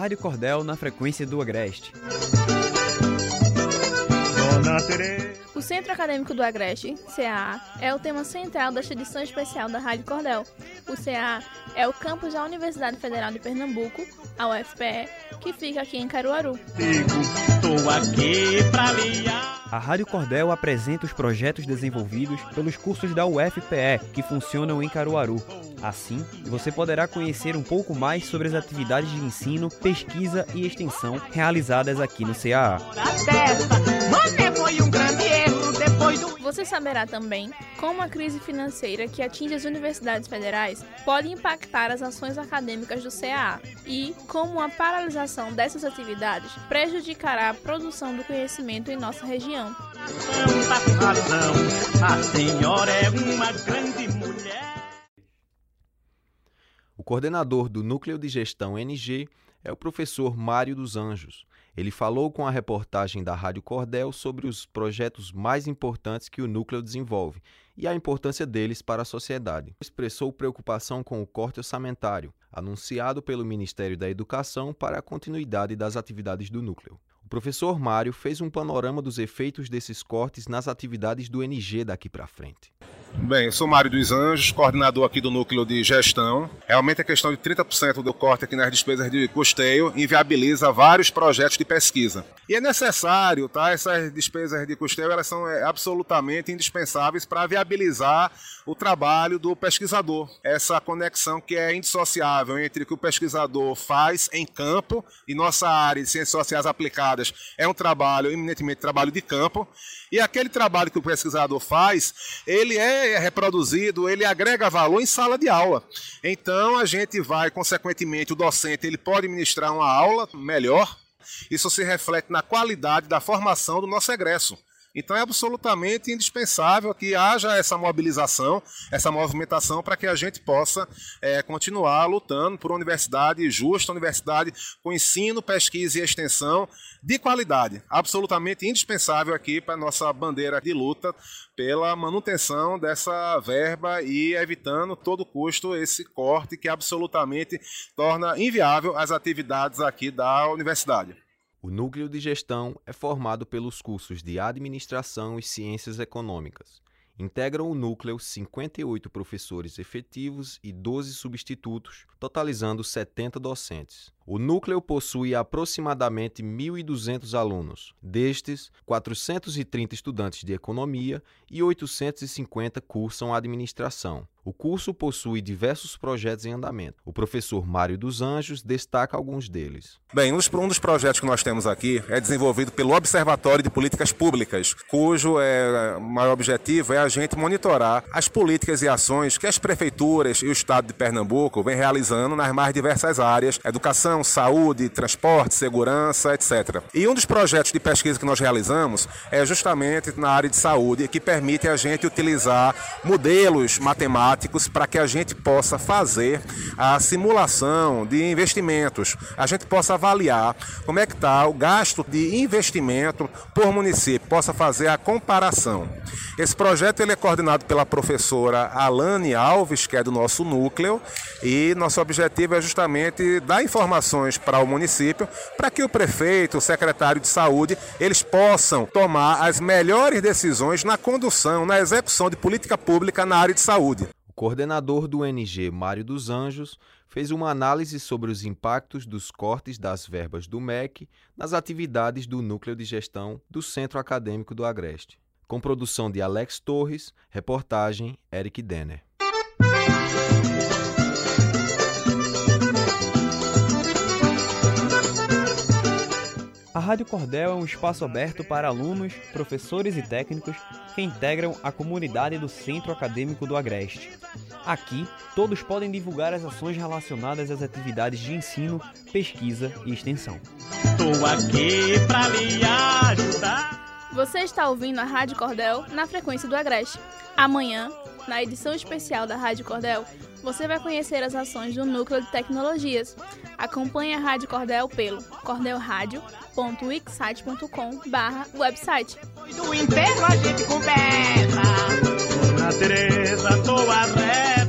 Rádio Cordel na frequência do Agreste. O Centro Acadêmico do Agreste, CAA, é o tema central desta edição especial da Rádio Cordel. O CAA é o campus da Universidade Federal de Pernambuco, a UFPE, que fica aqui em Caruaru. A Rádio Cordel apresenta os projetos desenvolvidos pelos cursos da UFPE, que funcionam em Caruaru. Assim, você poderá conhecer um pouco mais sobre as atividades de ensino, pesquisa e extensão realizadas aqui no CAA. Você saberá também como a crise financeira que atinge as universidades federais pode impactar as ações acadêmicas do CAA e como a paralisação dessas atividades prejudicará a produção do conhecimento em nossa região. O coordenador do Núcleo de Gestão NG é o professor Mário dos Anjos. Ele falou com a reportagem da Rádio Cordel sobre os projetos mais importantes que o núcleo desenvolve e a importância deles para a sociedade. Expressou preocupação com o corte orçamentário, anunciado pelo Ministério da Educação para a continuidade das atividades do núcleo. O professor Mário fez um panorama dos efeitos desses cortes nas atividades do NG daqui para frente. Bem, eu sou Mário dos Anjos, coordenador aqui do núcleo de gestão. Realmente a questão de 30% do corte aqui nas despesas de custeio inviabiliza vários projetos de pesquisa. E é necessário, tá? Essas despesas de custeio elas são é, absolutamente indispensáveis para viabilizar o trabalho do pesquisador. Essa conexão que é indissociável entre o que o pesquisador faz em campo e nossa área de ciências sociais aplicadas é um trabalho eminentemente trabalho de campo e aquele trabalho que o pesquisador faz, ele é reproduzido, ele agrega valor em sala de aula. Então a gente vai, consequentemente, o docente ele pode ministrar uma aula melhor. Isso se reflete na qualidade da formação do nosso egresso. Então é absolutamente indispensável que haja essa mobilização, essa movimentação para que a gente possa é, continuar lutando por uma universidade justa, uma universidade com ensino, pesquisa e extensão de qualidade. Absolutamente indispensável aqui para a nossa bandeira de luta pela manutenção dessa verba e evitando todo custo esse corte que absolutamente torna inviável as atividades aqui da universidade. O núcleo de gestão é formado pelos cursos de Administração e Ciências Econômicas. Integram o núcleo 58 professores efetivos e 12 substitutos, totalizando 70 docentes. O núcleo possui aproximadamente 1.200 alunos, destes, 430 estudantes de economia e 850 cursam administração. O curso possui diversos projetos em andamento. O professor Mário dos Anjos destaca alguns deles. Bem, um dos projetos que nós temos aqui é desenvolvido pelo Observatório de Políticas Públicas, cujo é, maior objetivo é a gente monitorar as políticas e ações que as prefeituras e o Estado de Pernambuco vêm realizando nas mais diversas áreas: educação, saúde, transporte, segurança, etc. E um dos projetos de pesquisa que nós realizamos é justamente na área de saúde, que permite a gente utilizar modelos matemáticos para que a gente possa fazer a simulação de investimentos, a gente possa avaliar como é que está o gasto de investimento por município, possa fazer a comparação. Esse projeto ele é coordenado pela professora Alane Alves, que é do nosso núcleo, e nosso objetivo é justamente dar informações para o município, para que o prefeito, o secretário de saúde, eles possam tomar as melhores decisões na condução, na execução de política pública na área de saúde coordenador do NG, Mário dos Anjos, fez uma análise sobre os impactos dos cortes das verbas do MEC nas atividades do Núcleo de Gestão do Centro Acadêmico do Agreste. Com produção de Alex Torres, reportagem Eric Denner. A Rádio Cordel é um espaço aberto para alunos, professores e técnicos que integram a comunidade do Centro Acadêmico do Agreste. Aqui, todos podem divulgar as ações relacionadas às atividades de ensino, pesquisa e extensão. Estou aqui para lhe ajudar. Você está ouvindo a Rádio Cordel na frequência do Agreste. Amanhã, na edição especial da Rádio Cordel, você vai conhecer as ações do Núcleo de Tecnologias. Acompanhe a Rádio Cordel pelo cordelradio.wixsite.com barra website. Do a gente conversa. Dona Teresa, tô a rap.